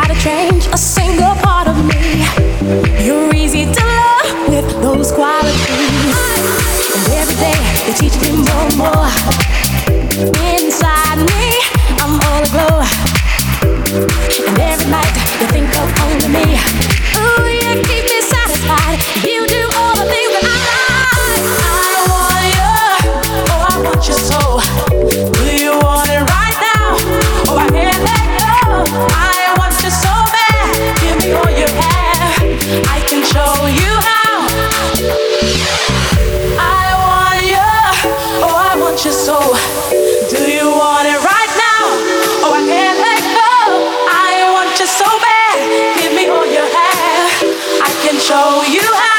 try to change a single part of me. know you have.